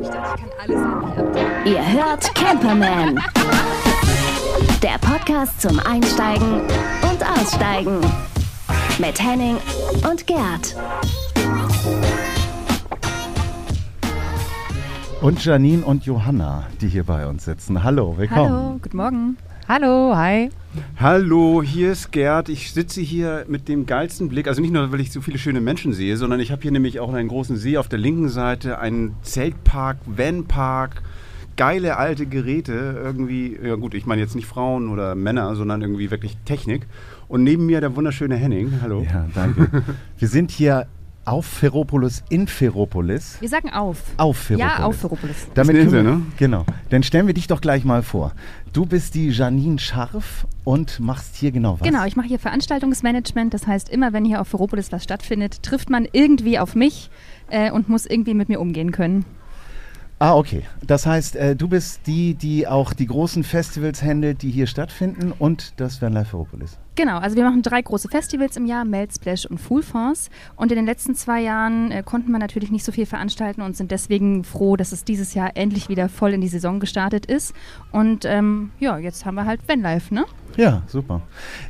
Ich dachte, ich kann alles an. Ihr hört Camperman. Der Podcast zum Einsteigen und Aussteigen. Mit Henning und Gerd. Und Janine und Johanna, die hier bei uns sitzen. Hallo, willkommen. Hallo, guten Morgen. Hallo, hi. Hallo, hier ist Gerd. Ich sitze hier mit dem geilsten Blick. Also nicht nur, weil ich so viele schöne Menschen sehe, sondern ich habe hier nämlich auch einen großen See auf der linken Seite, einen Zeltpark, Vanpark, geile alte Geräte. Irgendwie, ja gut, ich meine jetzt nicht Frauen oder Männer, sondern irgendwie wirklich Technik. Und neben mir der wunderschöne Henning. Hallo. Ja, danke. Wir sind hier auf Ferropolis in Ferropolis. Wir sagen auf. Auf Ferropolis. Ja, auf Ferropolis. Damit können wir- Insel, ne? Genau. Dann stellen wir dich doch gleich mal vor. Du bist die Janine Scharf und machst hier genau was? Genau, ich mache hier Veranstaltungsmanagement. Das heißt, immer wenn hier auf Ferropolis was stattfindet, trifft man irgendwie auf mich äh, und muss irgendwie mit mir umgehen können. Ah, okay. Das heißt, äh, du bist die, die auch die großen Festivals handelt, die hier stattfinden und das Vanlife Ferropolis. Genau, also wir machen drei große Festivals im Jahr, Melt, Splash und Fool Force. Und in den letzten zwei Jahren äh, konnten wir natürlich nicht so viel veranstalten und sind deswegen froh, dass es dieses Jahr endlich wieder voll in die Saison gestartet ist. Und ähm, ja, jetzt haben wir halt Vanlife, ne? Ja, super.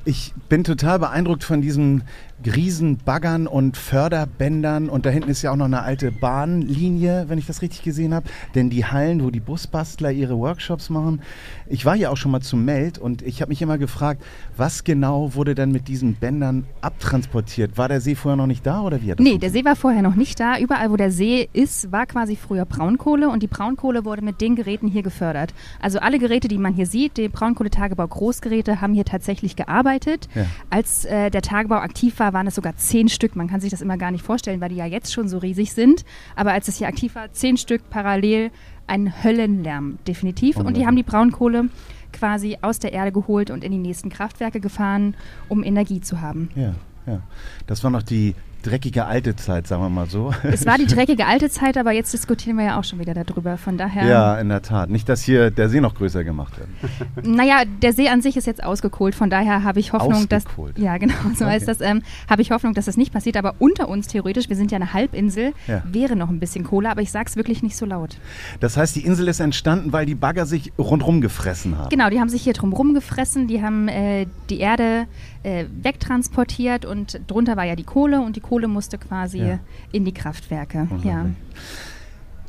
Ich bin total beeindruckt von diesen Riesenbaggern und Förderbändern und da hinten ist ja auch noch eine alte Bahnlinie, wenn ich das richtig gesehen habe. Denn die Hallen, wo die Busbastler ihre Workshops machen. Ich war ja auch schon mal zum Meld und ich habe mich immer gefragt, was genau wurde denn mit diesen Bändern abtransportiert? War der See vorher noch nicht da oder wie? hat das Nee, der See war vorher noch nicht da. Überall, wo der See ist, war quasi früher Braunkohle und die Braunkohle wurde mit den Geräten hier gefördert. Also alle Geräte, die man hier sieht, die Braunkohletagebau Großgeräte, haben hier tatsächlich gearbeitet. Ja. Als äh, der Tagebau aktiv war, waren es sogar zehn Stück. Man kann sich das immer gar nicht vorstellen, weil die ja jetzt schon so riesig sind. Aber als es hier aktiv war, zehn Stück parallel, ein Höllenlärm, definitiv. Und die haben die Braunkohle quasi aus der Erde geholt und in die nächsten Kraftwerke gefahren, um Energie zu haben. Ja, ja. Das war noch die dreckige alte Zeit, sagen wir mal so. Es war die dreckige alte Zeit, aber jetzt diskutieren wir ja auch schon wieder darüber. Von daher, Ja, in der Tat. Nicht, dass hier der See noch größer gemacht wird. naja, der See an sich ist jetzt ausgekohlt. Von daher habe ich Hoffnung, dass. Ausgekohlt. Ja, genau, so Okay. heißt das. Ähm, habe ich Hoffnung, dass das nicht passiert. Aber unter uns theoretisch, wir sind ja eine Halbinsel, Ja. wäre noch ein bisschen Kohle, aber ich sag's wirklich nicht so laut. Das heißt, die Insel ist entstanden, weil die Bagger sich rundherum gefressen haben. Genau, die haben sich hier drum rumgefressen, die haben äh, die Erde äh, wegtransportiert und drunter war ja die Kohle und die Kohle musste quasi Ja. in die Kraftwerke. Ja.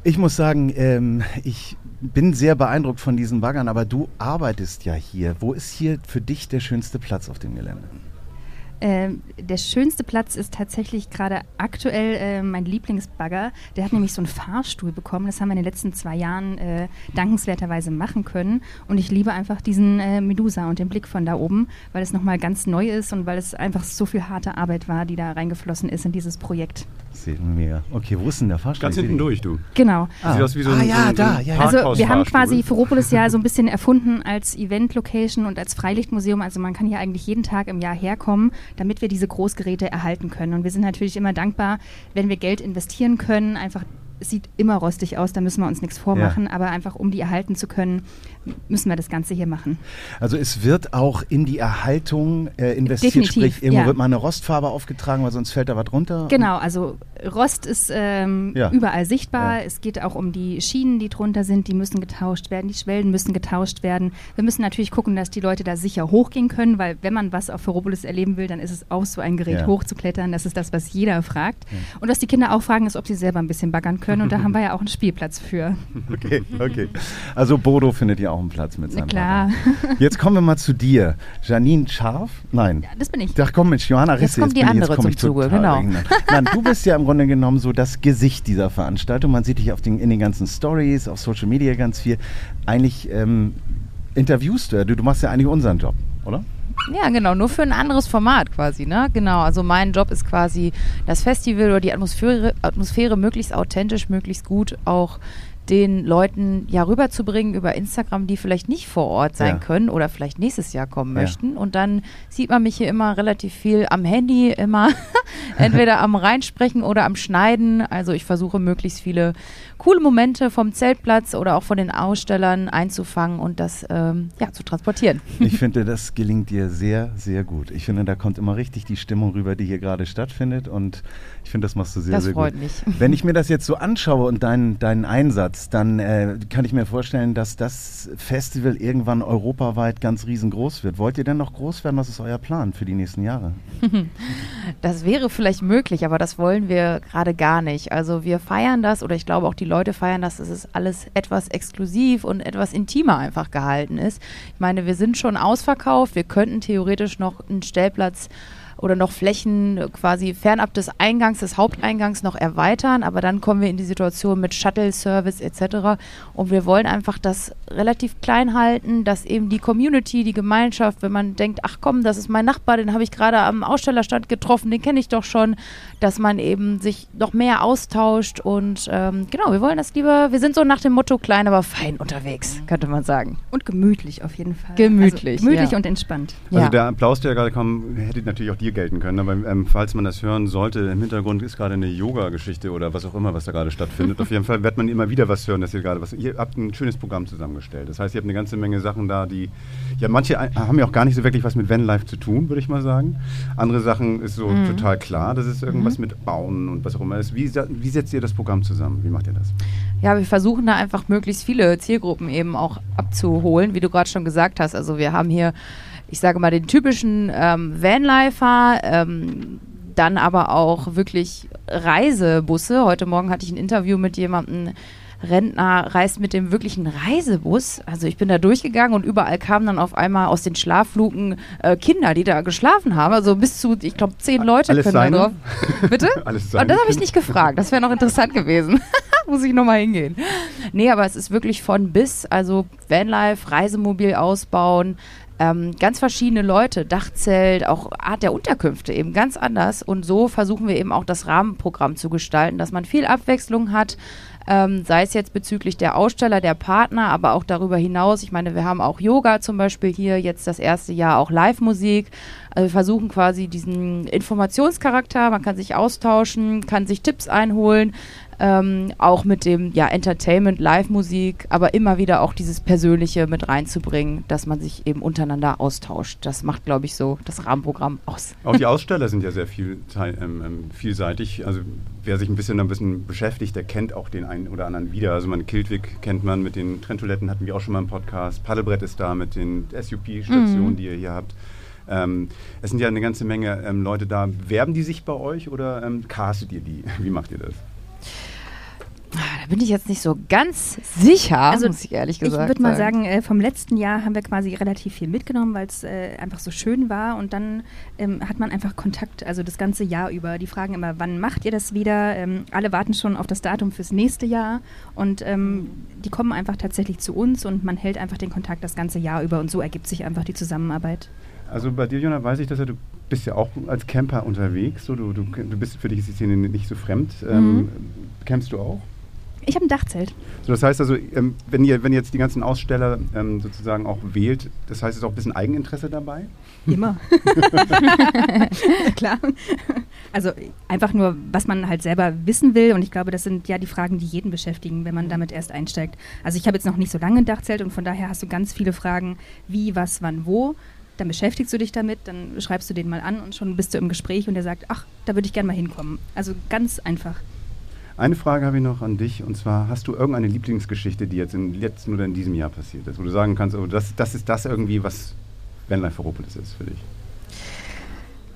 Ich muss sagen, ähm, ich bin sehr beeindruckt von diesen Baggern, aber du arbeitest ja hier. Wo ist hier für dich der schönste Platz auf dem Gelände? Ähm, der schönste Platz ist tatsächlich gerade aktuell äh, mein Lieblingsbagger. Der hat nämlich so einen Fahrstuhl bekommen. Das haben wir in den letzten zwei Jahren äh, dankenswerterweise machen können. Und ich liebe einfach diesen äh, Medusa und den Blick von da oben, weil es nochmal ganz neu ist und weil es einfach so viel harte Arbeit war, die da reingeflossen ist in dieses Projekt. Sieht mega. Okay, wo ist denn der Fahrstuhl? Ganz hinten durch, du. Genau. Ah. Sieht aus wie so Ah, ein, ja, so ein, so da, ein ja, ja. Also wir haben quasi Ferropolis ja so ein bisschen erfunden als Event-Location und als Freilichtmuseum. Also man kann hier eigentlich jeden Tag im Jahr herkommen, damit wir diese Großgeräte erhalten können. Und wir sind natürlich immer dankbar, wenn wir Geld investieren können. Einfach, es sieht immer rostig aus, da müssen wir uns nichts vormachen. Aber einfach, um die erhalten zu können, müssen wir das Ganze hier machen. Also es wird auch in die Erhaltung äh, investiert, Definitiv, sprich irgendwo ja. wird mal eine Rostfarbe aufgetragen, weil sonst fällt da was runter. Genau, also Rost ist ähm, Ja. überall sichtbar. Ja. Es geht auch um die Schienen, die drunter sind, die müssen getauscht werden, die Schwellen müssen getauscht werden. Wir müssen natürlich gucken, dass die Leute da sicher hochgehen können, weil wenn man was auf Ferropolis erleben will, dann ist es auch so ein Gerät hochzuklettern. Das ist das, was jeder fragt. Und was die Kinder auch fragen, ist, ob sie selber ein bisschen baggern können. Und da haben wir ja auch einen Spielplatz für. Okay, okay. Also Bodo findet ja auch einen Platz mit Na seinem klar. Bagger. Jetzt kommen wir mal zu dir. Janine Scharf? Nein. Ja, das bin ich. Da komm Mensch, Johanna Jetzt Risse. kommt die ich- andere komm zum ich Zuge, genau. Nein, du bist ja im Grunde genommen so das Gesicht dieser Veranstaltung. Man sieht dich auf den, in den ganzen Stories, auf Social Media ganz viel. Eigentlich ähm, interviewst du ja, du, du machst ja eigentlich unseren Job, oder? Ja, genau, nur für ein anderes Format quasi, ne? Genau, also mein Job ist quasi das Festival oder die Atmosphäre, Atmosphäre möglichst authentisch, möglichst gut auch den Leuten ja rüberzubringen über Instagram, die vielleicht nicht vor Ort sein Ja. können oder vielleicht nächstes Jahr kommen Ja. möchten. Und dann sieht man mich hier immer relativ viel am Handy, immer entweder am Reinsprechen oder am Schneiden. Also ich versuche möglichst viele coole Momente vom Zeltplatz oder auch von den Ausstellern einzufangen und das ähm, ja, zu transportieren. Ich finde, das gelingt dir sehr, sehr gut. Ich finde, da kommt immer richtig die Stimmung rüber, die hier gerade stattfindet. Und ich finde, das machst du sehr, Das sehr freut gut. mich. Wenn ich mir das jetzt so anschaue und deinen, deinen Einsatz, dann äh, kann ich mir vorstellen, dass das Festival irgendwann europaweit ganz riesengroß wird. Wollt ihr denn noch groß werden? Was ist euer Plan für die nächsten Jahre? Das wäre vielleicht möglich, aber das wollen wir gerade gar nicht. Also wir feiern das oder ich glaube auch die Leute feiern das, dass es alles etwas exklusiv und etwas intimer einfach gehalten ist. Ich meine, wir sind schon ausverkauft, wir könnten theoretisch noch einen Stellplatz oder noch Flächen quasi fernab des Eingangs, des Haupteingangs noch erweitern, aber dann kommen wir in die Situation mit Shuttle-Service etc. Und wir wollen einfach das relativ klein halten, dass eben die Community, die Gemeinschaft, wenn man denkt, ach komm, das ist mein Nachbar, den habe ich gerade am Ausstellerstand getroffen, den kenne ich doch schon, dass man eben sich noch mehr austauscht und ähm, genau, wir wollen das lieber, wir sind so nach dem Motto klein, aber fein unterwegs, könnte man sagen. Und gemütlich auf jeden Fall. Gemütlich, Also, gemütlich ja. und entspannt. Also Ja. der Applaus, der gerade kam, hätte natürlich auch dir gelten können. Aber ähm, falls man das hören sollte, im Hintergrund ist gerade eine Yoga-Geschichte oder was auch immer, was da gerade stattfindet. Auf jeden Fall wird man immer wieder was hören, dass ihr gerade was. Ihr habt ein schönes Programm zusammengestellt. Das heißt, ihr habt eine ganze Menge Sachen da, die. Ja, manche ein- haben ja auch gar nicht so wirklich was mit Vanlife zu tun, würde ich mal sagen. Andere Sachen ist so total klar, dass es irgendwas mit Bauen und was auch immer ist. Wie, wie setzt ihr das Programm zusammen? Wie macht ihr das? Ja, wir versuchen da einfach möglichst viele Zielgruppen eben auch abzuholen, wie du gerade schon gesagt hast. Also wir haben hier, ich sage mal, den typischen ähm, Vanlifer, ähm, dann aber auch wirklich Reisebusse. Heute Morgen hatte ich ein Interview mit jemandem, Rentner reist mit dem wirklichen Reisebus. Also ich bin da durchgegangen und überall kamen dann auf einmal aus den Schlafluken äh, Kinder, die da geschlafen haben. Also bis zu, ich glaube, zehn Leute Alles können seine? da drauf. Bitte? Alles Und das habe ich nicht gefragt. Das wäre noch interessant gewesen. Muss ich nochmal hingehen. Nee, aber es ist wirklich von bis, also Vanlife, Reisemobil ausbauen, ähm, ganz verschiedene Leute, Dachzelt, auch Art der Unterkünfte eben ganz anders. Und so versuchen wir eben auch das Rahmenprogramm zu gestalten, dass man viel Abwechslung hat, ähm, sei es jetzt bezüglich der Aussteller, der Partner, aber auch darüber hinaus. Ich meine, wir haben auch Yoga zum Beispiel hier, jetzt das erste Jahr auch Live-Musik. Also wir versuchen quasi diesen Informationscharakter, man kann sich austauschen, kann sich Tipps einholen, ähm, auch mit dem ja, Entertainment, Live-Musik, aber immer wieder auch dieses Persönliche mit reinzubringen, dass man sich eben untereinander austauscht. Das macht, glaube ich, so das Rahmenprogramm aus. Auch die Aussteller sind ja sehr viel, ähm, ähm, vielseitig. Also wer sich ein bisschen ein bisschen beschäftigt, der kennt auch den einen oder anderen wieder. Also man Kiltwick kennt man mit den Trenntoiletten, hatten wir auch schon mal im Podcast. Paddelbrett ist da mit den SUP-Stationen, die ihr hier habt. Ähm, es sind ja eine ganze Menge ähm, Leute da. Werben die sich bei euch oder ähm, castet ihr die? Wie macht ihr das? Da bin ich jetzt nicht so ganz sicher, Also, muss ich ehrlich Ich gesagt würde mal sagen, äh, vom letzten Jahr haben wir quasi relativ viel mitgenommen, weil es äh, einfach so schön war. Und dann ähm, hat man einfach Kontakt, also das ganze Jahr über. Die fragen immer, wann macht ihr das wieder? Ähm, alle warten schon auf das Datum fürs nächste Jahr. Und ähm, die kommen einfach tatsächlich zu uns und man hält einfach den Kontakt das ganze Jahr über. Und so ergibt sich einfach die Zusammenarbeit. Also bei dir, Jona, weiß ich, dass ja, du bist ja auch als Camper unterwegs. So, du, du, du bist für dich ist die Szene nicht so fremd. Ähm, campst du auch? Ich habe ein Dachzelt. So, das heißt also, ähm, wenn ihr wenn ihr jetzt die ganzen Aussteller ähm, sozusagen auch wählt, das heißt, es ist auch ein bisschen Eigeninteresse dabei? Immer. Klar. Also einfach nur, was man halt selber wissen will. Und ich glaube, das sind ja die Fragen, die jeden beschäftigen, wenn man damit erst einsteigt. Also ich habe jetzt noch nicht so lange ein Dachzelt und von daher hast du ganz viele Fragen, wie, was, wann, wo. Dann beschäftigst du dich damit, dann schreibst du den mal an und schon bist du im Gespräch und der sagt, ach, da würde ich gerne mal hinkommen. Also ganz einfach. Eine Frage habe ich noch an dich und zwar, hast du irgendeine Lieblingsgeschichte, die jetzt im letzten oder in diesem Jahr passiert ist, wo du sagen kannst, oh, das, das ist das irgendwie, was Vanlife Veropolis ist für dich?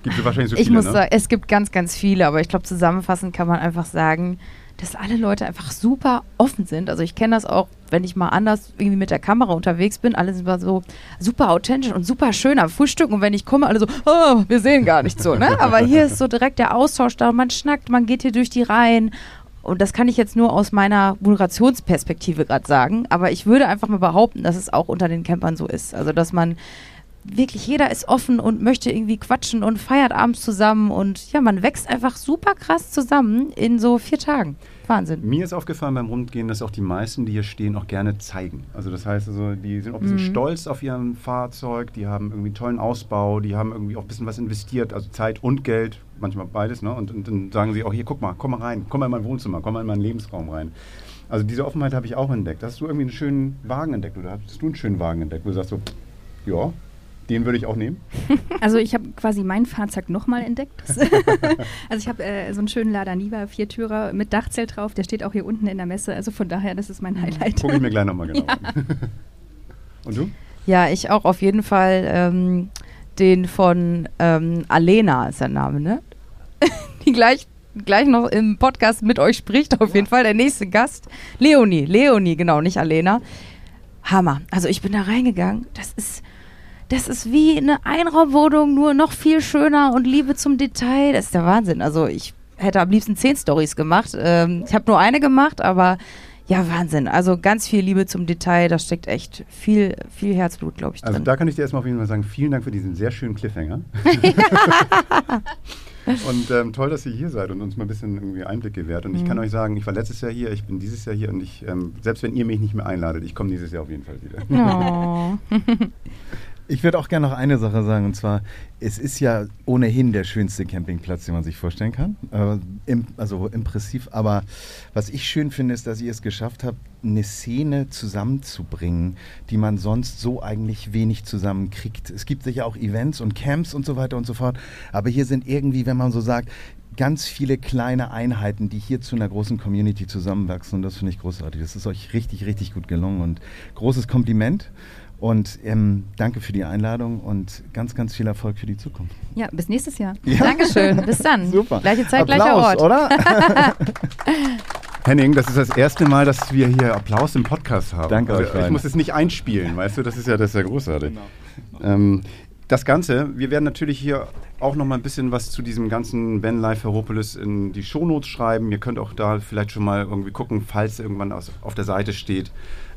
Gibt es wahrscheinlich so ich viele, muss ne? sagen, es gibt ganz, ganz viele, aber ich glaube, zusammenfassend kann man einfach sagen, dass alle Leute einfach super offen sind. Also ich kenne das auch, wenn ich mal anders irgendwie mit der Kamera unterwegs bin. Alle sind immer so super authentisch und super schön am Frühstück. Und wenn ich komme, alle so, oh, wir sehen gar nicht so. Ne? Aber hier ist so direkt der Austausch da. Man schnackt, man geht hier durch die Reihen. Und das kann ich jetzt nur aus meiner Moderationsperspektive gerade sagen. Aber ich würde einfach mal behaupten, dass es auch unter den Campern so ist. Also dass man wirklich jeder ist offen und möchte irgendwie quatschen und feiert abends zusammen und ja, man wächst einfach super krass zusammen in so vier Tagen. Wahnsinn. Mir ist aufgefallen beim Rundgehen, dass auch die meisten, die hier stehen, auch gerne zeigen. Also das heißt, also, die sind auch ein bisschen Mhm. stolz auf ihren Fahrzeug, die haben irgendwie einen tollen Ausbau, die haben irgendwie auch ein bisschen was investiert, also Zeit und Geld, manchmal beides. Ne? Und, und dann sagen sie auch, hier, guck mal, komm mal rein, komm mal in mein Wohnzimmer, komm mal in meinen Lebensraum rein. Also diese Offenheit habe ich auch entdeckt. Hast du irgendwie einen schönen Wagen entdeckt oder hast du einen schönen Wagen entdeckt, wo du sagst so, ja, den würde ich auch nehmen? Also ich habe quasi mein Fahrzeug nochmal entdeckt. Also ich habe äh, so einen schönen Lada Niva Viertürer mit Dachzelt drauf. Der steht auch hier unten in der Messe. Also von daher, das ist mein Highlight. Gucke ich mir gleich nochmal genau an. Und du? Ja, ich auch auf jeden Fall ähm, den von ähm, Alena ist der Name, ne? Die gleich, gleich noch im Podcast mit euch spricht, auf jeden Fall. Der nächste Gast. Leonie, Leonie, genau, nicht Alena. Hammer. Also ich bin da reingegangen. Das ist, das ist wie eine Einraumwohnung, nur noch viel schöner und Liebe zum Detail. Das ist der Wahnsinn. Also ich hätte am liebsten zehn Stories gemacht. Ähm, ich habe nur eine gemacht, aber ja, Wahnsinn. Also ganz viel Liebe zum Detail. Da steckt echt viel, viel Herzblut, glaube ich, Also drin. da kann ich dir erstmal auf jeden Fall sagen, vielen Dank für diesen sehr schönen Cliffhanger. und ähm, toll, dass ihr hier seid und uns mal ein bisschen irgendwie Einblick gewährt. Und ich Mhm. kann euch sagen, ich war letztes Jahr hier, ich bin dieses Jahr hier und ich, ähm, selbst wenn ihr mich nicht mehr einladet, ich komme dieses Jahr auf jeden Fall wieder. Oh. Ich würde auch gerne noch eine Sache sagen, und zwar, es ist ja ohnehin der schönste Campingplatz, den man sich vorstellen kann. Äh, im, also impressiv. Aber was ich schön finde, ist, dass ihr es geschafft habt, eine Szene zusammenzubringen, die man sonst so eigentlich wenig zusammenkriegt. Es gibt sicher auch Events und Camps und so weiter und so fort. Aber hier sind irgendwie, wenn man so sagt, ganz viele kleine Einheiten, die hier zu einer großen Community zusammenwachsen. Und das finde ich großartig. Das ist euch richtig, richtig gut gelungen. Und großes Kompliment. Und ähm, danke für die Einladung und ganz, ganz viel Erfolg für die Zukunft. Ja, bis nächstes Jahr. Dankeschön. Bis dann. Super. Gleiche Zeit, Applaus, gleicher Ort. oder? Henning, das ist das erste Mal, dass wir hier Applaus im Podcast haben. Danke also, euch Ich beiden. muss es nicht einspielen, weißt du, das ist ja, das ist ja großartig. Ähm, das Ganze, wir werden natürlich hier auch noch mal ein bisschen was zu diesem ganzen Ben Life Heropolis in die Shownotes schreiben. Ihr könnt auch da vielleicht schon mal irgendwie gucken, falls irgendwann aus, auf der Seite steht.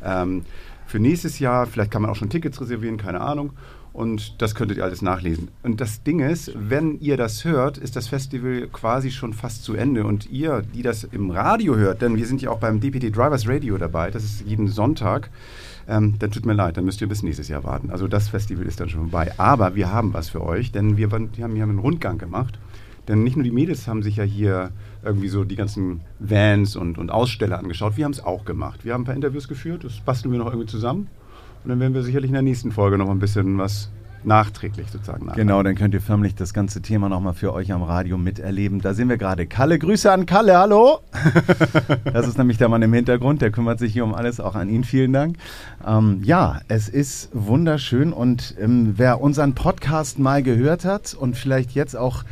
Ähm, für nächstes Jahr, vielleicht kann man auch schon Tickets reservieren, keine Ahnung. Und das könntet ihr alles nachlesen. Und das Ding ist, wenn ihr das hört, ist das Festival quasi schon fast zu Ende. Und ihr, die das im Radio hört, denn wir sind ja auch beim DPT Drivers Radio dabei, das ist jeden Sonntag, ähm, dann tut mir leid, dann müsst ihr bis nächstes Jahr warten. Also das Festival ist dann schon vorbei. Aber wir haben was für euch, denn wir, wir haben hier einen Rundgang gemacht. Denn nicht nur die Mädels haben sich ja hier irgendwie so die ganzen Vans und, und Aussteller angeschaut, wir haben es auch gemacht. Wir haben ein paar Interviews geführt, das basteln wir noch irgendwie zusammen. Und dann werden wir sicherlich in der nächsten Folge noch ein bisschen was nachträglich sozusagen nachreichen. Genau, dann könnt ihr förmlich das ganze Thema nochmal für euch am Radio miterleben. Da sind wir gerade. Kalle, Grüße an Kalle, hallo! das ist nämlich der Mann im Hintergrund, der kümmert sich hier um alles. Auch an ihn vielen Dank. Ähm, ja, es ist wunderschön und ähm, wer unseren Podcast mal gehört hat und vielleicht jetzt auch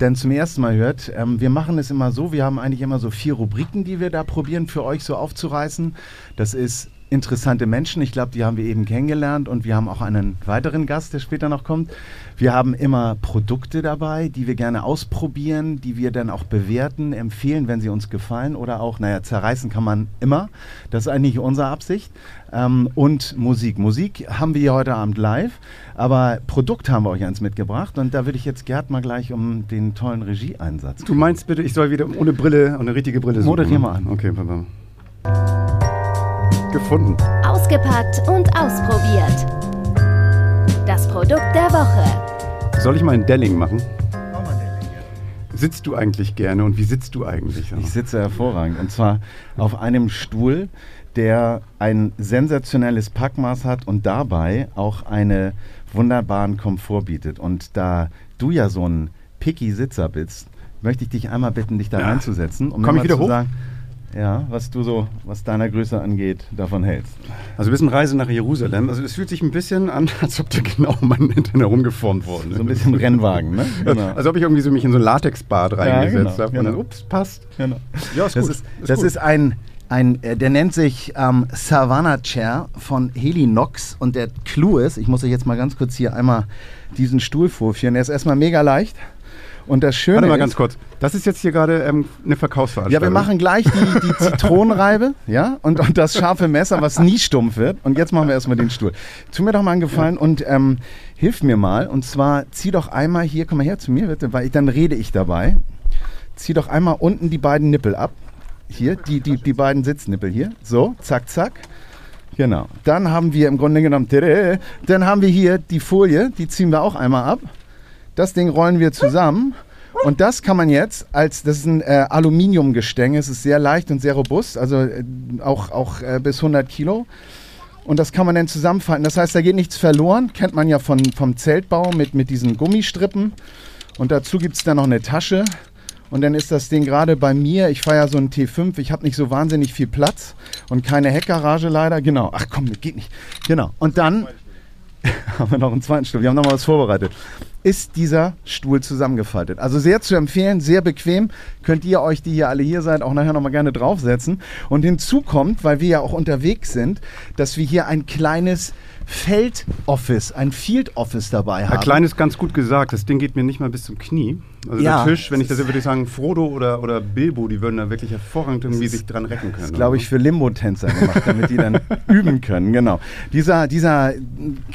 denn zum ersten Mal hört, ähm, wir machen es immer so, wir haben eigentlich immer so vier Rubriken, die wir da probieren für euch so aufzureißen. Das ist interessante Menschen, ich glaube, die haben wir eben kennengelernt und wir haben auch einen weiteren Gast, der später noch kommt. Wir haben immer Produkte dabei, die wir gerne ausprobieren, die wir dann auch bewerten, empfehlen, wenn sie uns gefallen oder auch, naja, zerreißen kann man immer. Das ist eigentlich unsere Absicht. Ähm, und Musik. Musik haben wir hier heute Abend live, aber Produkt haben wir euch eins mitgebracht und da würde ich jetzt Gerd mal gleich um den tollen Regieeinsatz. Du meinst bitte, ich soll wieder ohne Brille eine richtige Brille suchen? Moderier mal an. Okay, mal. Gefunden. Ausgepackt und ausprobiert. Das Produkt der Woche. Soll ich mal ein Delling machen? Sitzt du eigentlich gerne und wie sitzt du eigentlich? Ich sitze hervorragend und zwar auf einem Stuhl, der ein sensationelles Packmaß hat und dabei auch einen wunderbaren Komfort bietet. Und da du ja so ein picky Sitzer bist, möchte ich dich einmal bitten, dich da Ja. reinzusetzen, um Komm ich mal wieder zu hoch? sagen, ja, was du so, was deiner Größe angeht, davon hältst. Also wir sind Reise nach Jerusalem. Also es fühlt sich ein bisschen an, als ob du genau um meinen Hintern herumgeformt worden So ein bisschen Rennwagen, ne? Genau. Als ob ich irgendwie so mich in so ein Latexbad reingesetzt genau, habe. Und dann, genau. ups, passt. Genau. Ja, ist Das gut. ist, das ist ein, ein äh, der nennt sich ähm, Savannah Chair von Helinox und der Clou ist, ich muss euch jetzt mal ganz kurz hier einmal diesen Stuhl vorführen, der ist erstmal mega leicht Und das Schöne Warte mal ganz kurz. Das ist jetzt hier gerade ähm, eine ja, Verkaufsveranstaltung. wir machen gleich die, die Zitronenreibe, ja, und, und das scharfe Messer, was nie stumpf wird. Und jetzt machen wir erstmal den Stuhl. Tu mir doch mal einen Gefallen und ähm, hilf mir mal. Und zwar zieh doch einmal hier, komm mal her zu mir bitte, weil ich, dann rede ich dabei. Zieh doch einmal unten die beiden Nippel ab. Hier, die, die, die beiden Sitznippel hier. So, zack, zack. Genau. Dann haben wir im Grunde genommen, dann haben wir hier die Folie, die ziehen wir auch einmal ab. Das Ding rollen wir zusammen. Und das kann man jetzt als, das ist ein äh, Aluminiumgestänge, es ist sehr leicht und sehr robust, also äh, auch, auch äh, bis 100 Kilo. Und das kann man dann zusammenfalten. Das heißt, da geht nichts verloren, kennt man ja von, vom Zeltbau mit, mit diesen Gummistrippen. Und dazu gibt es dann noch eine Tasche. Und dann ist das Ding gerade bei mir, ich fahre ja so einen T5, ich habe nicht so wahnsinnig viel Platz und keine Heckgarage leider. Genau, ach komm, geht nicht. Genau. Und dann haben wir noch einen zweiten Stuhl. Wir haben noch mal was vorbereitet. Ist dieser Stuhl zusammengefaltet. Also sehr zu empfehlen, sehr bequem. Könnt ihr euch, die hier alle hier seid, auch nachher noch mal gerne draufsetzen. Und hinzu kommt, weil wir ja auch unterwegs sind, dass wir hier ein kleines Feldoffice, ein Field Office dabei haben. klein ist ganz gut gesagt. Das Ding geht mir nicht mal bis zum Knie. Also Ja. der Tisch, wenn ich das würde ich sagen, Frodo oder, oder Bilbo, die würden da wirklich hervorragend irgendwie sich dran recken können. Das glaube ich für Limbo-Tänzer gemacht, damit die dann üben können. Genau. Dieser, dieser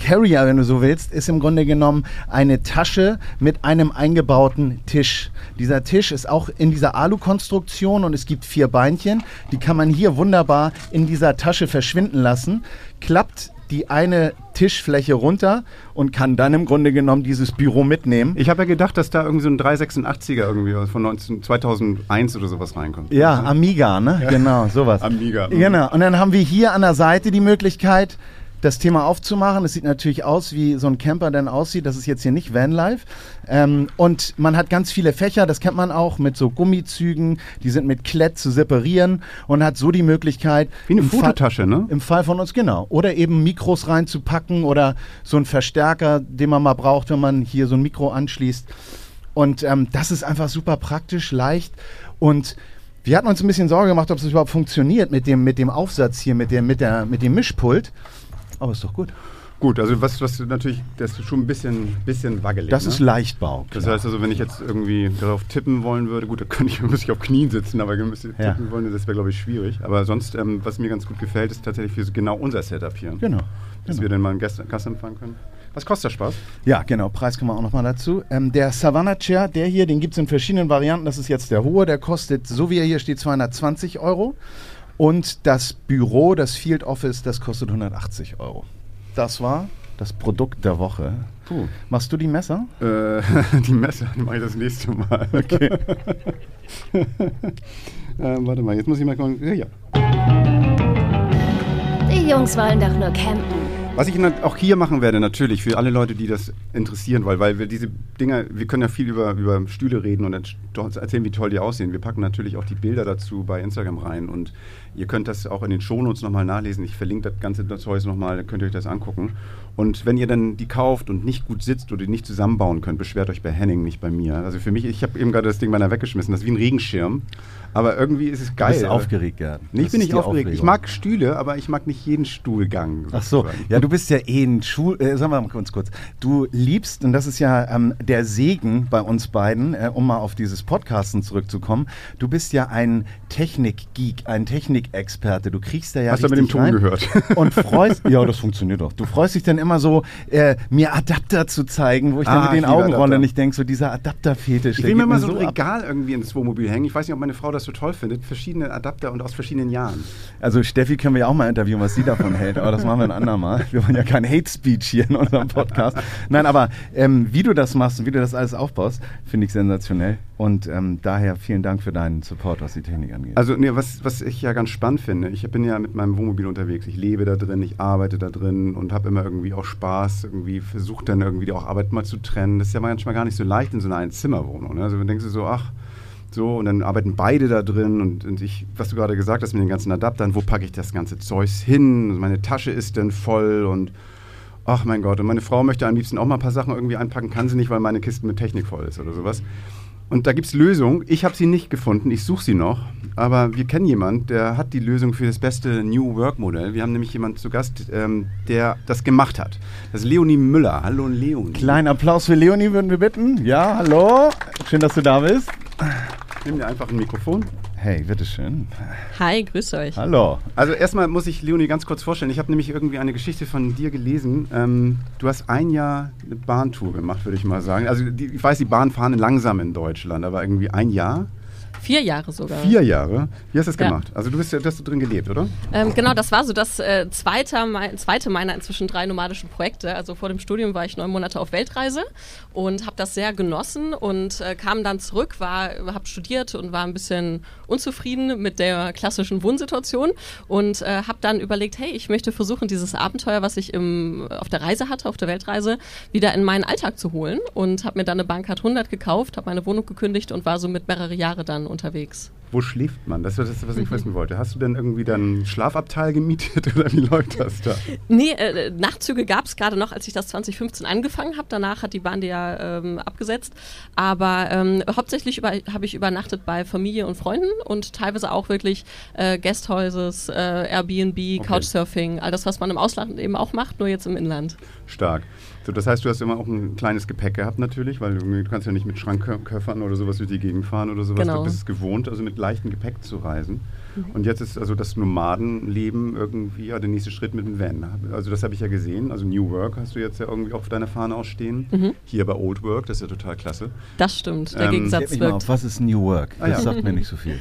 Carrier, wenn du so willst, ist im Grunde genommen eine Tasche mit einem eingebauten Tisch. Dieser Tisch ist auch in dieser Alu-Konstruktion und es gibt vier Beinchen. Die kann man hier wunderbar in dieser Tasche verschwinden lassen. Klappt die eine Tischfläche runter und kann dann im Grunde genommen dieses Büro mitnehmen. Ich habe ja gedacht, dass da irgendwie so ein 386er irgendwie von 19, 2001 oder sowas reinkommt. Ja, Amiga, ne? Genau, sowas. Amiga. Genau. Und dann haben wir hier an der Seite die Möglichkeit, das Thema aufzumachen. Es sieht natürlich aus, wie so ein Camper dann aussieht. Das ist jetzt hier nicht Vanlife. Ähm, und man hat ganz viele Fächer, das kennt man auch, mit so Gummizügen, die sind mit Klett zu separieren und hat so die Möglichkeit. Wie eine Fall- Fototasche, ne? Im Fall von uns, genau. Oder eben Mikros reinzupacken oder so einen Verstärker, den man mal braucht, wenn man hier so ein Mikro anschließt. Und ähm, das ist einfach super praktisch, leicht und wir hatten uns ein bisschen Sorge gemacht, ob es überhaupt funktioniert mit dem, mit dem Aufsatz hier, mit dem, mit, der, mit dem Mischpult. Aber ist doch gut. Gut, also was, was natürlich, das ist schon ein bisschen, bisschen wackelig. Das ne? ist Leichtbau. Das klar. heißt also, wenn ich jetzt irgendwie darauf tippen wollen würde, gut, da könnte ich, müsste ich auf Knien sitzen, aber müsste ich Ja. tippen wollen, das wäre, glaube ich, schwierig. Aber sonst, ähm, was mir ganz gut gefällt, ist tatsächlich für genau unser Setup hier. Genau. Dass genau. wir dann mal einen Gast, Gast empfangen können. Was kostet der Spaß? Ja, genau. Preis kommen wir auch nochmal dazu. Ähm, der Savannah Chair, der hier, den gibt es in verschiedenen Varianten. Das ist jetzt der hohe. Der kostet, so wie er hier steht, 220 Euro. Und das Büro, das Field Office, das kostet 180 Euro. Das war das Produkt der Woche. Puh. Machst du die Messer? Äh, die Messer, die mache ich das nächste Mal. Okay. ähm, warte mal, jetzt muss ich mal gucken. Ja, ja. Die Jungs wollen doch nur campen. Was ich auch hier machen werde, natürlich, für alle Leute, die das interessieren, weil, weil wir diese Dinger, wir können ja viel über, über Stühle reden und erzählen, wie toll die aussehen. Wir packen natürlich auch die Bilder dazu bei Instagram rein und ihr könnt das auch in den Shownotes nochmal nachlesen. Ich verlinke das ganze Zeug nochmal, dann könnt ihr euch das angucken. Und wenn ihr dann die kauft und nicht gut sitzt oder die nicht zusammenbauen könnt, beschwert euch bei Henning, nicht bei mir. Also für mich, ich habe eben gerade das Ding meiner weggeschmissen, das ist wie ein Regenschirm. Aber irgendwie ist es geil. Bist aufgeregt, Gerd. Nee, ich bin nicht aufgeregt. Ich Aufregung. mag Stühle, aber ich mag nicht jeden Stuhlgang. Ach so, sozusagen. ja, du bist ja eh ein Schul... Äh, sagen wir mal ganz kurz. Du liebst, und das ist ja ähm, der Segen bei uns beiden, äh, um mal auf dieses Podcasten zurückzukommen, du bist ja ein Technik-Geek, ein Technikexperte. Du kriegst da ja Hast du mit dem Ton rein gehört? Und freust... ja, das funktioniert doch. Du freust dich dann immer so, äh, mir Adapter zu zeigen, wo ich dann Ah, mit den ich liebe Augen rolle und ich denke so, dieser Adapter-Fetisch, Ich will mir mal so ein ab. Regal irgendwie ins Wohnmobil hängen. Ich weiß nicht, ob meine Frau das so toll findet. Verschiedene Adapter und aus verschiedenen Jahren. Also Steffi können wir ja auch mal interviewen, was sie davon hält, aber das machen wir ein andermal. Wir wollen ja kein Hate Speech hier in unserem Podcast. Nein, aber ähm, wie du das machst und wie du das alles aufbaust, finde ich sensationell. Und ähm, daher vielen Dank für deinen Support, was die Technik angeht. Also, nee, was, was ich ja ganz spannend finde, ich bin ja mit meinem Wohnmobil unterwegs. Ich lebe da drin, ich arbeite da drin und habe immer irgendwie auch Spaß, irgendwie versucht dann irgendwie auch Arbeit mal zu trennen. Das ist ja manchmal gar nicht so leicht in so einer Einzimmerwohnung. Ne? Also, dann denkst du so, ach, so, und dann arbeiten beide da drin und, und ich, was du gerade gesagt hast mit den ganzen Adaptern, wo packe ich das ganze Zeugs hin? Also meine Tasche ist dann voll und ach mein Gott, und meine Frau möchte am liebsten auch mal ein paar Sachen irgendwie einpacken, kann sie nicht, weil meine Kiste mit Technik voll ist oder sowas. Und da gibt es Lösungen. Ich habe sie nicht gefunden, ich suche sie noch. aber wir kennen jemanden, der hat die Lösung für das beste New Work Modell. Wir haben nämlich jemanden zu Gast, ähm, der das gemacht hat. Das ist Leonie Müller. Hallo Leonie. Kleinen Applaus für Leonie würden wir bitten. Ja, hallo. Schön, dass du da bist. Nimm dir einfach ein Mikrofon. Hey, bitteschön. Hi, grüß euch. Hallo. Also erstmal muss ich Leonie ganz kurz vorstellen. Ich habe nämlich irgendwie eine Geschichte von dir gelesen. Ähm, du hast ein Jahr eine Bahntour gemacht, würde ich mal sagen. Also die, ich weiß, die Bahn fahren langsam in Deutschland, aber irgendwie ein Jahr. Vier Jahre sogar. Vier Jahre? Wie hast du das Ja. gemacht? Also du bist ja, du hast drin gelebt, oder? Ähm, genau, das war so das äh, zweite, mein, zweite meiner inzwischen drei nomadischen Projekte. Also vor dem Studium war ich neun Monate auf Weltreise und habe das sehr genossen und äh, kam dann zurück, war, habe studiert und war ein bisschen unzufrieden mit der klassischen Wohnsituation und äh, habe dann überlegt, hey, ich möchte versuchen, dieses Abenteuer, was ich im, auf der Reise hatte, auf der Weltreise, wieder in meinen Alltag zu holen und habe mir dann eine Bahncard 100 gekauft, habe meine Wohnung gekündigt und war so mit mehrere Jahre dann unterwegs. Wo schläft man? Das ist das, was ich wissen wollte. Hast du denn irgendwie dann einen Schlafabteil gemietet oder wie läuft das da? Nee, äh, Nachtzüge gab es gerade noch, als ich das 2015 angefangen habe. Danach hat die Bahn die ja ähm, abgesetzt. Aber ähm, hauptsächlich habe ich übernachtet bei Familie und Freunden und teilweise auch wirklich äh, Guesthouses, äh, Airbnb, Couchsurfing, all das, was man im Ausland eben auch macht, nur jetzt im Inland. Stark. So, das heißt, du hast immer auch ein kleines Gepäck gehabt natürlich, weil du kannst ja nicht mit Schrankköffern oder sowas durch die Gegend fahren oder sowas. Genau. Du bist es gewohnt, also mit leichtem Gepäck zu reisen. Mhm. Und jetzt ist also das Nomadenleben irgendwie ja, der nächste Schritt mit dem Van. Also das habe ich ja gesehen. Also New Work hast du jetzt ja irgendwie auf deiner Fahne ausstehen. Mhm. Hier bei Old Work, das ist ja total klasse. Das stimmt, der Ähm, Gegensatz wirkt. auf, was ist New Work? Ah, Das ja. sagt mir nicht so viel.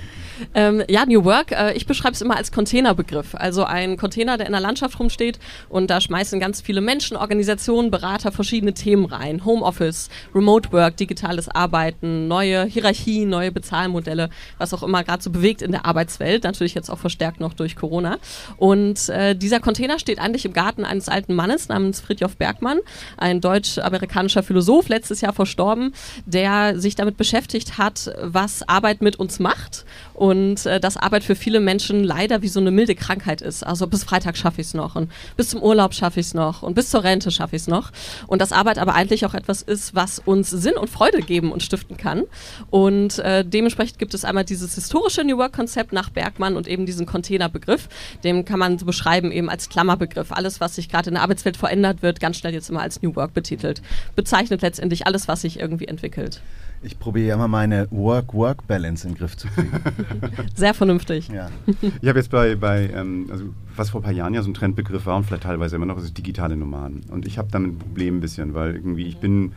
Ähm, ja, New Work, äh, ich beschreibe es immer als Containerbegriff. Also ein Container, der in der Landschaft rumsteht und da schmeißen ganz viele Menschen, Organisationen, Berater verschiedene Themen rein. Homeoffice, Remote Work, digitales Arbeiten, neue Hierarchien, neue Bezahlmodelle, was auch immer gerade so bewegt in der Arbeitswelt. Natürlich jetzt auch verstärkt noch durch Corona. Und äh, dieser Container steht eigentlich im Garten eines alten Mannes namens Fridtjof Bergmann, ein deutsch-amerikanischer Philosoph, letztes Jahr verstorben, der sich damit beschäftigt hat, was Arbeit mit uns macht und äh, dass Arbeit für viele Menschen leider wie so eine milde Krankheit ist. Also bis Freitag schaffe ich es noch und bis zum Urlaub schaffe ich es noch und bis zur Rente schaffe ich es noch. Und dass Arbeit aber eigentlich auch etwas ist, was uns Sinn und Freude geben und stiften kann. Und äh, dementsprechend gibt es einmal dieses historische New Work-Konzept nach Bergmann und eben diesen Containerbegriff. Den kann man so beschreiben eben als Klammerbegriff. Alles, was sich gerade in der Arbeitswelt verändert, wird ganz schnell jetzt immer als New Work betitelt. Bezeichnet letztendlich alles, was sich irgendwie entwickelt. Ich probiere ja immer meine Work-Work-Balance in den Griff zu kriegen. Sehr vernünftig. ja. Ich habe jetzt bei, bei ähm, also was vor ein paar Jahren ja so ein Trendbegriff war und vielleicht teilweise immer noch, ist digitale Nomaden. Und ich habe damit ein Problem ein bisschen, weil irgendwie ich bin,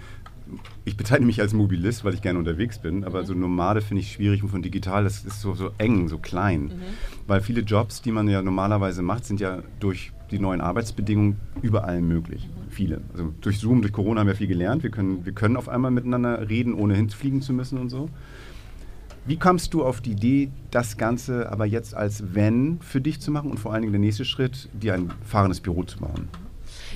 ich bezeichne mich als Mobilist, weil ich gerne unterwegs bin, aber so Nomade finde ich schwierig und von digital, das ist so, so eng, so klein. Weil viele Jobs, die man ja normalerweise macht, sind ja durch die neuen Arbeitsbedingungen überall möglich. Viele. Also durch Zoom, durch Corona haben wir viel gelernt. Wir können, wir können auf einmal miteinander reden, ohne hinfliegen zu müssen und so. Wie kamst du auf die Idee, das Ganze aber jetzt als Wenn für dich zu machen und vor allen Dingen der nächste Schritt, dir ein fahrendes Büro zu bauen?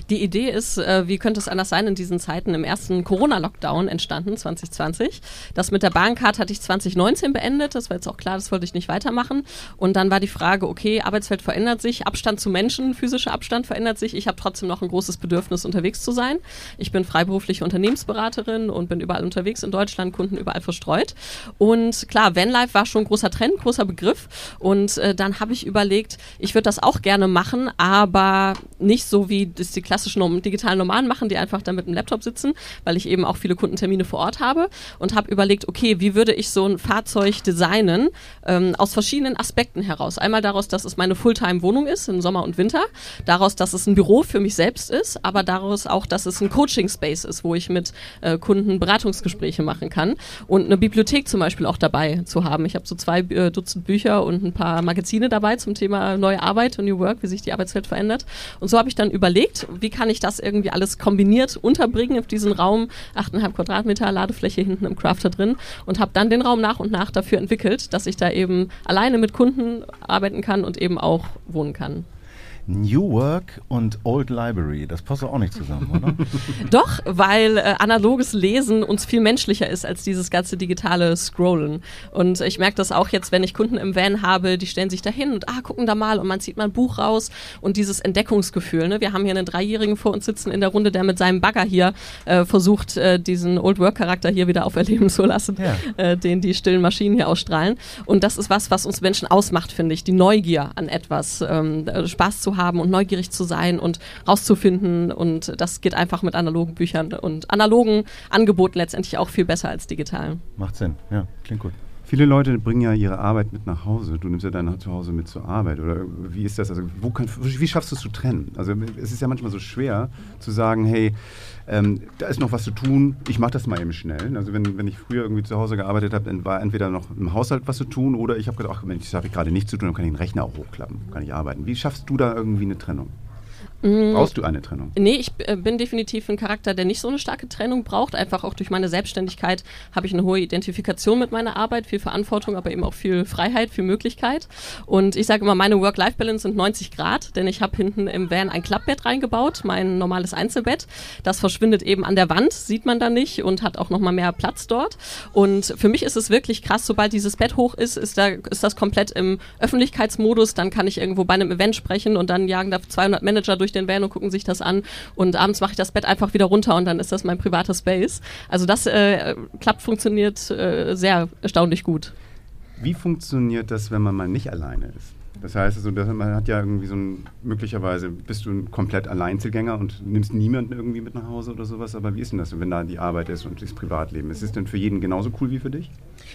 Die Idee ist, äh, wie könnte es anders sein, in diesen Zeiten im ersten Corona-Lockdown entstanden, 2020. Das mit der Bahncard hatte ich 2019 beendet. Das war jetzt auch klar, das wollte ich nicht weitermachen. Und dann war die Frage, okay, Arbeitswelt verändert sich, Abstand zu Menschen, physischer Abstand verändert sich. Ich habe trotzdem noch ein großes Bedürfnis, unterwegs zu sein. Ich bin freiberufliche Unternehmensberaterin und bin überall unterwegs in Deutschland, Kunden überall verstreut. Und klar, Vanlife war schon ein großer Trend, großer Begriff. Und äh, dann habe ich überlegt, ich würde das auch gerne machen, aber nicht so wie das die klassischen digitalen Nomaden machen, die einfach da mit dem Laptop sitzen, weil ich eben auch viele Kundentermine vor Ort habe und habe überlegt, okay, wie würde ich so ein Fahrzeug designen ähm, aus verschiedenen Aspekten heraus. Einmal daraus, dass es meine Fulltime-Wohnung ist im Sommer und Winter, daraus, dass es ein Büro für mich selbst ist, aber daraus auch, dass es ein Coaching-Space ist, wo ich mit äh, Kunden Beratungsgespräche machen kann und eine Bibliothek zum Beispiel auch dabei zu haben. Ich habe so zwei äh, Dutzend Bücher und ein paar Magazine dabei zum Thema neue Arbeit und New Work, wie sich die Arbeitswelt verändert. Und so habe ich dann überlegt, wie kann ich das irgendwie alles kombiniert unterbringen auf diesen Raum, 8,5 Quadratmeter Ladefläche hinten im Crafter drin und habe dann den Raum nach und nach dafür entwickelt, dass ich da eben alleine mit Kunden arbeiten kann und eben auch wohnen kann. New Work und Old Library, das passt doch auch nicht zusammen, oder? Doch, weil äh, analoges Lesen uns viel menschlicher ist als dieses ganze digitale Scrollen. Und ich merke das auch jetzt, wenn ich Kunden im Van habe, die stellen sich da hin und ah, gucken da mal und man zieht mal ein Buch raus und dieses Entdeckungsgefühl. Ne? Wir haben hier einen Dreijährigen vor uns sitzen in der Runde, der mit seinem Bagger hier äh, versucht, äh, diesen Old Work-Charakter hier wieder auferleben zu lassen, Ja. äh, den die stillen Maschinen hier ausstrahlen. Und das ist was, was uns Menschen ausmacht, finde ich. Die Neugier an etwas, ähm, äh, Spaß zu haben und neugierig zu sein und rauszufinden. Und das geht einfach mit analogen Büchern und analogen Angeboten letztendlich auch viel besser als digital. Macht Sinn, ja, klingt gut. Viele Leute bringen ja ihre Arbeit mit nach Hause. Du nimmst ja dein Zuhause mit zur Arbeit. Oder wie ist das? Also, wo kann, wie schaffst du es zu trennen? Also, es ist ja manchmal so schwer zu sagen, hey, ähm, da ist noch was zu tun, ich mache das mal eben schnell. Also, wenn, wenn ich früher irgendwie zu Hause gearbeitet habe, dann war entweder noch im Haushalt was zu tun oder ich habe gedacht, ach Mensch, das habe ich gerade nichts zu tun, dann kann ich den Rechner auch hochklappen, kann ich arbeiten. Wie schaffst du da irgendwie eine Trennung? Brauchst du eine Trennung? Nee, ich äh, bin definitiv ein Charakter, der nicht so eine starke Trennung braucht. Einfach auch durch meine Selbstständigkeit habe ich eine hohe Identifikation mit meiner Arbeit, viel Verantwortung, aber eben auch viel Freiheit, viel Möglichkeit. Und ich sage immer, meine Work-Life-Balance sind 90 Grad, denn ich habe hinten im Van ein Klappbett reingebaut, mein normales Einzelbett. Das verschwindet eben an der Wand, sieht man da nicht und hat auch nochmal mehr Platz dort. Und für mich ist es wirklich krass, sobald dieses Bett hoch ist, ist, da, ist das komplett im Öffentlichkeitsmodus. Dann kann ich irgendwo bei einem Event sprechen und dann jagen da 200 Manager durch den Van und gucken sich das an. Und abends mache ich das Bett einfach wieder runter und dann ist das mein privater Space. Also das äh, klappt, funktioniert äh, sehr erstaunlich gut. Wie funktioniert das, wenn man mal nicht alleine ist? Das heißt, also, man hat ja irgendwie so ein, möglicherweise bist du ein komplett Alleinzelgänger und nimmst niemanden irgendwie mit nach Hause oder sowas, aber wie ist denn das, wenn da die Arbeit ist und das Privatleben? Ist es denn für jeden genauso cool wie für dich?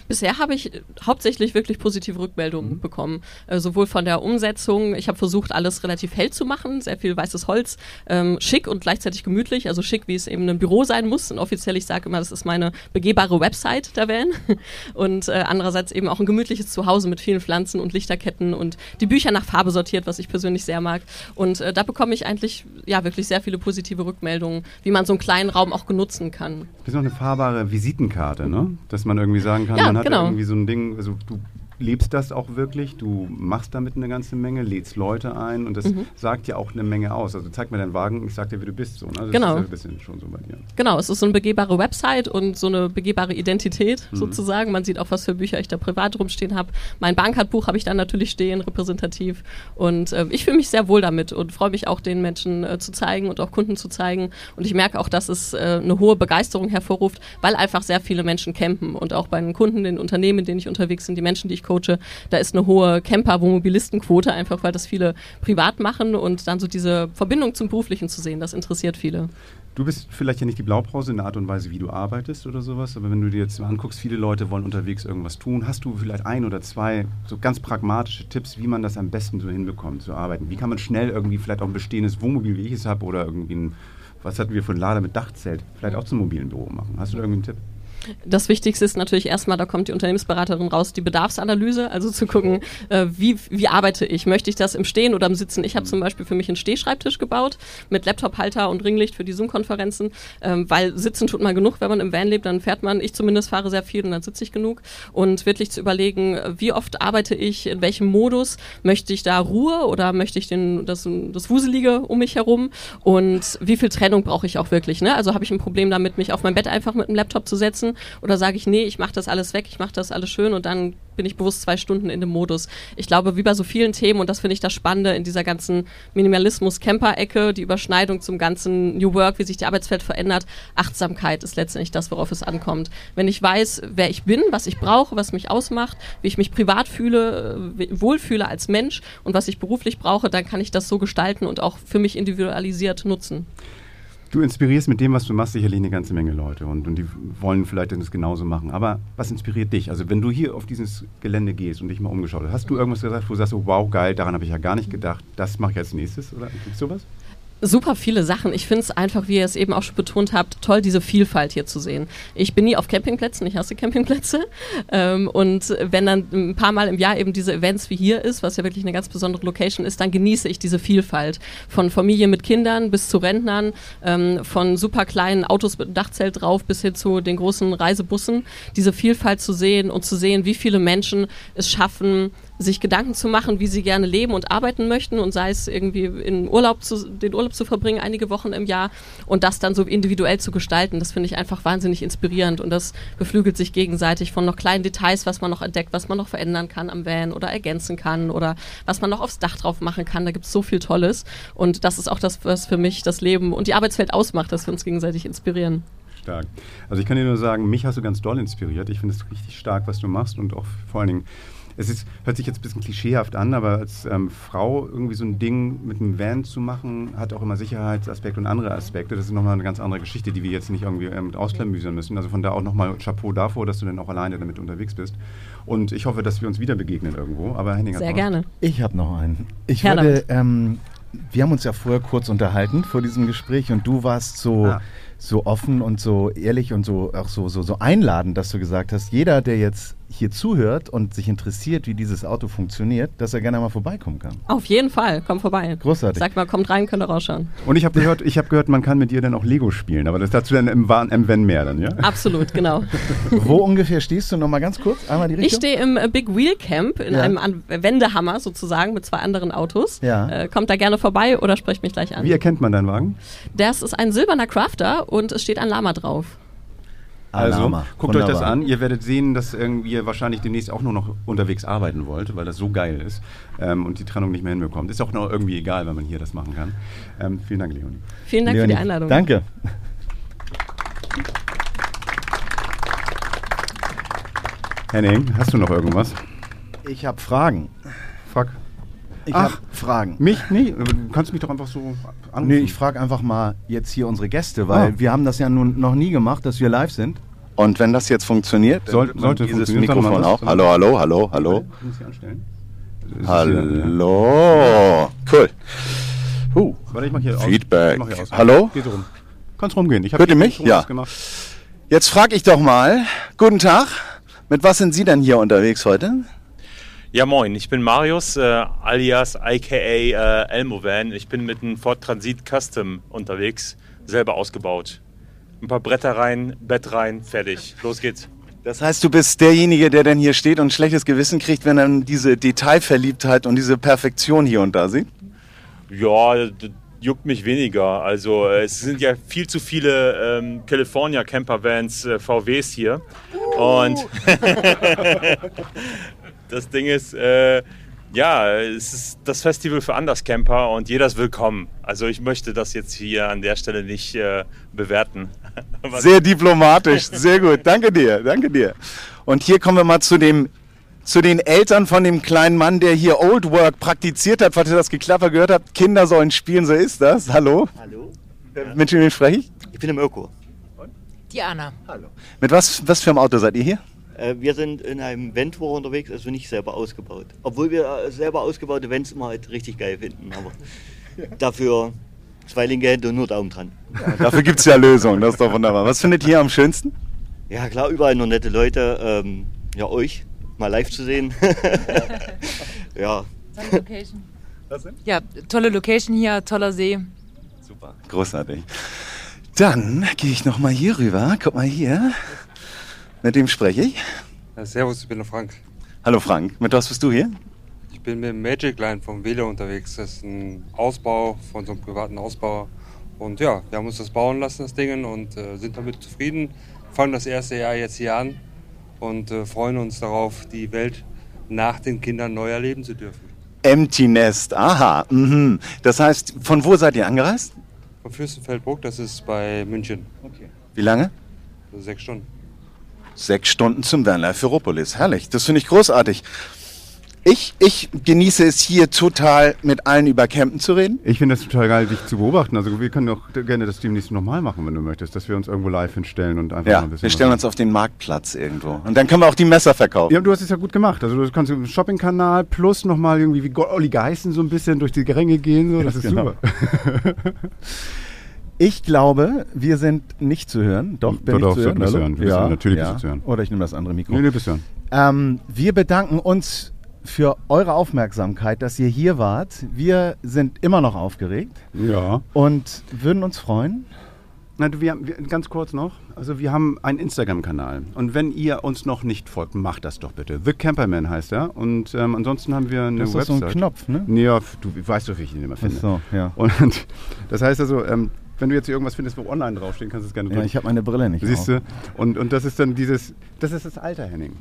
Bisher habe ich äh, hauptsächlich wirklich positive Rückmeldungen bekommen. Äh, sowohl von der Umsetzung, ich habe versucht, alles relativ hell zu machen, sehr viel weißes Holz, ähm, schick und gleichzeitig gemütlich, also schick, wie es eben ein Büro sein muss. Und offiziell, ich sage immer, das ist meine begehbare Website der Van. Und äh, andererseits eben auch ein gemütliches Zuhause mit vielen Pflanzen und Lichterketten und die Bücher nach Farbe sortiert, was ich persönlich sehr mag. Und äh, da bekomme ich eigentlich ja wirklich sehr viele positive Rückmeldungen, wie man so einen kleinen Raum auch genutzen kann. Das ist noch eine fahrbare Visitenkarte, ne? Dass man irgendwie sagen kann, Ja, man hat genau. irgendwie so ein Ding, also du lebst das auch wirklich, du machst damit eine ganze Menge, lädst Leute ein und das Mhm. sagt ja auch eine Menge aus. Also zeig mir deinen Wagen, ich sag dir, wie du bist. So, ne? Das Genau. ist ja ein bisschen schon so bei dir. Genau, es ist so eine begehbare Website und so eine begehbare Identität Mhm. sozusagen. Man sieht auch, was für Bücher ich da privat rumstehen habe. Mein Bankkartbuch habe ich da natürlich stehen, repräsentativ. Und äh, ich fühle mich sehr wohl damit und freue mich auch, den Menschen äh, zu zeigen und auch Kunden zu zeigen. Und ich merke auch, dass es äh, eine hohe Begeisterung hervorruft, weil einfach sehr viele Menschen campen. Und auch bei den Kunden, den Unternehmen, in denen ich unterwegs bin, die Menschen, die ich coache, da ist eine hohe Camper-Wohnmobilistenquote, einfach weil das viele privat machen und dann so diese Verbindung zum Beruflichen zu sehen, das interessiert viele. Du bist vielleicht ja nicht die Blaupause in der Art und Weise, wie du arbeitest oder sowas, aber wenn du dir jetzt mal anguckst, viele Leute wollen unterwegs irgendwas tun. Hast du vielleicht ein oder zwei so ganz pragmatische Tipps, wie man das am besten so hinbekommt, zu arbeiten? Wie kann man schnell irgendwie vielleicht auch ein bestehendes Wohnmobil, wie ich es habe, oder irgendwie ein, was hatten wir von Lader mit Dachzelt, vielleicht auch zum mobilen Büro machen? Hast du da irgendwie einen Tipp? Das Wichtigste ist natürlich erstmal, da kommt die Unternehmensberaterin raus, die Bedarfsanalyse, also zu gucken, äh, wie, wie arbeite ich? Möchte ich das im Stehen oder im Sitzen? Ich habe zum Beispiel für mich einen Stehschreibtisch gebaut mit Laptophalter und Ringlicht für die Zoom-Konferenzen, ähm, weil sitzen tut man genug, wenn man im Van lebt, dann fährt man, ich zumindest fahre sehr viel und dann sitze ich genug und wirklich zu überlegen, wie oft arbeite ich, in welchem Modus, möchte ich da Ruhe oder möchte ich den, das, das Wuselige um mich herum und wie viel Trennung brauche ich auch wirklich, ne? Also habe ich ein Problem damit, mich auf mein Bett einfach mit dem Laptop zu setzen oder sage ich, nee, ich mache das alles weg, ich mache das alles schön und dann bin ich bewusst zwei Stunden in dem Modus. Ich glaube, wie bei so vielen Themen, und das finde ich das Spannende in dieser ganzen Minimalismus-Camper-Ecke, die Überschneidung zum ganzen New Work, wie sich die Arbeitswelt verändert, Achtsamkeit ist letztendlich das, worauf es ankommt. Wenn ich weiß, wer ich bin, was ich brauche, was mich ausmacht, wie ich mich privat fühle, äh, wohlfühle als Mensch und was ich beruflich brauche, dann kann ich das so gestalten und auch für mich individualisiert nutzen. Du inspirierst mit dem, was du machst, sicherlich eine ganze Menge Leute und, und die wollen vielleicht das genauso machen. Aber was inspiriert dich? Also wenn du hier auf dieses Gelände gehst und dich mal umgeschaut hast, hast du irgendwas gesagt, wo du sagst, oh, wow, geil, daran habe ich ja gar nicht gedacht, das mache ich als nächstes? Oder gibt's sowas? Super viele Sachen. Ich finde es einfach, wie ihr es eben auch schon betont habt, toll, diese Vielfalt hier zu sehen. Ich bin nie auf Campingplätzen, ich hasse Campingplätze. Ähm, und wenn dann ein paar Mal im Jahr eben diese Events wie hier ist, was ja wirklich eine ganz besondere Location ist, dann genieße ich diese Vielfalt. Von Familie mit Kindern bis zu Rentnern, ähm, von super kleinen Autos mit Dachzelt drauf bis hin zu den großen Reisebussen. Diese Vielfalt zu sehen und zu sehen, wie viele Menschen es schaffen, sich Gedanken zu machen, wie sie gerne leben und arbeiten möchten und sei es irgendwie in Urlaub zu, den Urlaub zu verbringen, einige Wochen im Jahr und das dann so individuell zu gestalten, das finde ich einfach wahnsinnig inspirierend und das beflügelt sich gegenseitig von noch kleinen Details, was man noch entdeckt, was man noch verändern kann am Van oder ergänzen kann oder was man noch aufs Dach drauf machen kann. Da gibt es so viel Tolles und das ist auch das, was für mich das Leben und die Arbeitswelt ausmacht, dass wir uns gegenseitig inspirieren. Stark. Also ich kann dir nur sagen, mich hast du ganz doll inspiriert. Ich finde es richtig stark, was du machst und auch vor allen Dingen es ist, hört sich jetzt ein bisschen klischeehaft an, aber als ähm, Frau irgendwie so ein Ding mit einem Van zu machen, hat auch immer Sicherheitsaspekte und andere Aspekte. Das ist nochmal eine ganz andere Geschichte, die wir jetzt nicht irgendwie ähm, ausklamüsern müssen. Also von da auch nochmal Chapeau davor, dass du dann auch alleine damit unterwegs bist. Und ich hoffe, dass wir uns wieder begegnen irgendwo. Aber Henning Sehr gerne. Ich habe noch einen. Ich Her würde, ähm, wir haben uns ja vorher kurz unterhalten vor diesem Gespräch und du warst so, Ah. so offen und so ehrlich und so auch so, so, so einladend, dass du gesagt hast, jeder, der jetzt hier zuhört und sich interessiert, wie dieses Auto funktioniert, dass er gerne mal vorbeikommen kann. Auf jeden Fall, komm vorbei. Großartig. Sag mal, kommt rein, könnt ihr rausschauen. Und ich habe gehört, ich habe gehört, man kann mit dir dann auch Lego spielen, aber das dazu dann im, im Wenn mehr dann, ja? Absolut, genau. Wo ungefähr stehst du? Nochmal ganz kurz, einmal die Ich Richtung. stehe im äh, Big Wheel Camp in Ja. einem An Wendehammer sozusagen mit zwei anderen Autos. Ja. Äh, kommt da gerne vorbei oder sprecht mich gleich an. Wie erkennt man deinen Wagen? Das ist ein silberner Crafter und es steht ein Lama drauf. Also, Alama. guckt euch das Wunderbar. an. Ihr werdet sehen, dass irgendwie ihr wahrscheinlich demnächst auch nur noch unterwegs arbeiten wollt, weil das so geil ist ähm, und die Trennung nicht mehr hinbekommt. Ist auch noch irgendwie egal, wenn man hier das machen kann. Ähm, vielen Dank, Leonie. Vielen Dank für Leonie, die Einladung. Danke. Henning, hast du noch irgendwas? Ich habe Fragen. Frag. Ich Ach. habe Fragen. Mich? Nee, du kannst mich doch einfach so anrufen. Nee, ich frage einfach mal jetzt hier unsere Gäste, weil Ah. wir haben das ja nun noch nie gemacht, dass wir live sind. Und wenn das jetzt funktioniert, Soll- sollte dieses Mikrofon auch. Hallo, hallo, hallo, hallo. Ich muss sie anstellen. Hallo. Cool. Huh. Warte, ich mach hier aus. Feedback. Ich mach hier aus. Hallo? Geh so rum. Kannst rumgehen. Ich Hört ihr mich? Ja. Gemacht. Jetzt frage ich doch mal, guten Tag, mit was sind Sie denn hier unterwegs heute? Ja, moin, ich bin Marius, äh, alias aka äh, Elmovan. Ich bin mit einem Ford Transit Custom unterwegs, selber ausgebaut. Ein paar Bretter rein, Bett rein, fertig. Los geht's. Das heißt, du bist derjenige, der denn hier steht und ein schlechtes Gewissen kriegt, wenn er diese Detailverliebtheit und diese Perfektion hier und da sieht? Ja, das juckt mich weniger. Also äh, es sind ja viel zu viele ähm, California Camper Vans, äh, VWs hier. Und das Ding ist, äh, ja, es ist das Festival für Anderscamper und jeder ist willkommen. Also ich möchte das jetzt hier an der Stelle nicht äh, bewerten. Sehr diplomatisch, sehr gut. Danke dir, danke dir. Und hier kommen wir mal zu dem zu den Eltern von dem kleinen Mann, der hier Old Work praktiziert hat, falls ihr das Geklapper gehört habt. Kinder sollen spielen, so ist das. Hallo? Hallo, Äh, Mit wem spreche ich? ich bin im Öko. Diana. Mit was, was für einem Auto seid ihr hier? Äh, wir sind in einem Ventur unterwegs, also nicht selber ausgebaut. Obwohl wir äh, selber ausgebaute Vents immer halt richtig geil finden. Aber dafür zwei linke Hände und nur Daumen dran. Dafür gibt es ja Lösungen, das ist doch wunderbar. Was findet ihr am schönsten? Ja klar, überall nur nette Leute. Ähm, ja, euch mal live zu sehen. ja, Ja, tolle Location hier, toller See. Super, großartig. Dann gehe ich noch mal hier rüber. Guck mal hier. Mit wem spreche ich? Ja, servus, ich bin der Frank. Hallo Frank, mit was bist du hier? Ich bin mit dem Magic Line vom Velo unterwegs. Das ist ein Ausbau von so einem privaten Ausbauer. Und ja, wir haben uns das bauen lassen, das Ding, und äh, sind damit zufrieden. Fangen das erste Jahr jetzt hier an und äh, freuen uns darauf, die Welt nach den Kindern neu erleben zu dürfen. Empty Nest, aha. Mhm. Das heißt, von wo seid ihr angereist? Von Fürstenfeldbruck, das ist bei München. Wie lange? Also sechs Stunden. Sechs Stunden zum Vanlife Ferropolis. Herrlich, das finde ich großartig. Ich, ich genieße es hier total, mit allen über Campen zu reden. Ich finde das total geil, dich zu beobachten. Also wir können doch gerne das demnächst nochmal machen, wenn du möchtest, dass wir uns irgendwo live hinstellen und einfach Ja, mal ein bisschen wir stellen uns auf den Marktplatz irgendwo. Und dann können wir auch die Messer verkaufen. Ja, du hast es ja gut gemacht. Also du kannst im Shopping-Kanal plus nochmal irgendwie wie Olli Geißen so ein bisschen durch die Ränge gehen. So. Das ist Genau. super. Ich glaube, wir sind nicht zu hören. Doch, bin Doch, ich doch, zu hören. wir Hallo? hören. Ja, sind- natürlich ja. bist du zu hören. Oder ich nehme das andere Mikro. Nee, nee, bist du hören. Ähm, wir bedanken uns für eure Aufmerksamkeit, dass ihr hier wart. Wir sind immer noch aufgeregt Ja. und würden uns freuen. Na, du, wir, haben- wir, ganz kurz noch. Also wir haben einen Instagram-Kanal. Und wenn ihr uns noch nicht folgt, macht das doch bitte. The Camperman heißt er. Und ähm, ansonsten haben wir eine Das ist Website. so ein Knopf, ne? Nee, ja, du weißt doch, wie ich ihn immer finde. Ach so, ja. Und das heißt also, ähm, wenn du jetzt hier irgendwas findest, wo online draufstehen, kannst du es gerne Ja, drücken. ich habe meine Brille nicht. Siehst du? Und, und das ist dann dieses, das ist das Alter, Henning.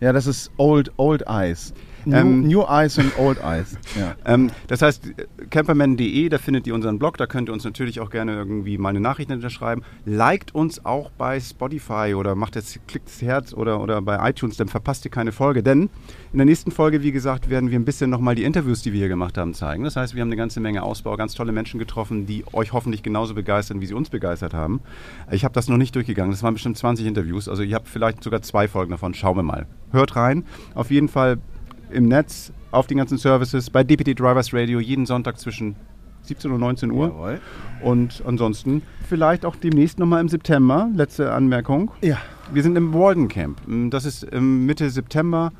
Ja, das ist Old, Old Eyes. New, Ähm, new Eyes und Old Eyes. Ja. Ähm, das heißt, camperman.de, da findet ihr unseren Blog, da könnt ihr uns natürlich auch gerne irgendwie mal eine Nachricht hinterschreiben. Liked uns auch bei Spotify oder macht jetzt, klickt das Herz oder, oder bei iTunes, dann verpasst ihr keine Folge. Denn in der nächsten Folge, wie gesagt, werden wir ein bisschen nochmal die Interviews, die wir hier gemacht haben, zeigen. Das heißt, wir haben eine ganze Menge Ausbau, ganz tolle Menschen getroffen, die euch hoffentlich genauso begeistern, wie sie uns begeistert haben. Ich habe das noch nicht durchgegangen, das waren bestimmt 20 Interviews, also ihr habt vielleicht sogar zwei Folgen davon, schauen wir mal. Hört rein, auf jeden Fall im Netz, auf den ganzen Services, bei DPT Drivers Radio, jeden Sonntag zwischen 17 und 19 Uhr. Jawohl. Und ansonsten vielleicht auch demnächst nochmal im September. Letzte Anmerkung. Ja. Wir sind im Walden Camp. Das ist ähm, Mitte September.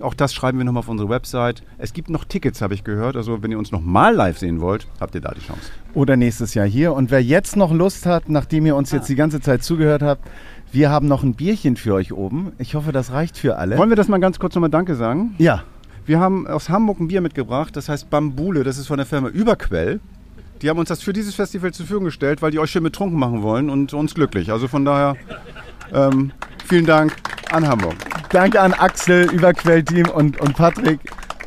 Auch das schreiben wir nochmal auf unsere Website. Es gibt noch Tickets, habe ich gehört. Also wenn ihr uns nochmal live sehen wollt, habt ihr da die Chance. Oder nächstes Jahr hier. Und wer jetzt noch Lust hat, nachdem ihr uns jetzt die ganze Zeit zugehört habt, wir haben noch ein Bierchen für euch oben. Ich hoffe, das reicht für alle. Wollen wir das mal ganz kurz nochmal Danke sagen? Ja. Wir haben aus Hamburg ein Bier mitgebracht, das heißt Bambule, das ist von der Firma Überquell. Die haben uns das für dieses Festival zur Verfügung gestellt, weil die euch schön betrunken machen wollen und uns glücklich. Also von daher ähm, vielen Dank an Hamburg. Danke an Axel, Überquellteam und, und Patrick.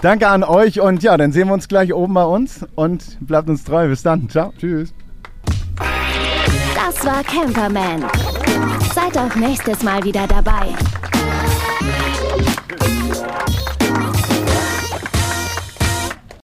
Danke an euch und ja, dann sehen wir uns gleich oben bei uns und bleibt uns treu. Bis dann. Ciao. Tschüss. Das war Camperman. Seid auch nächstes Mal wieder dabei.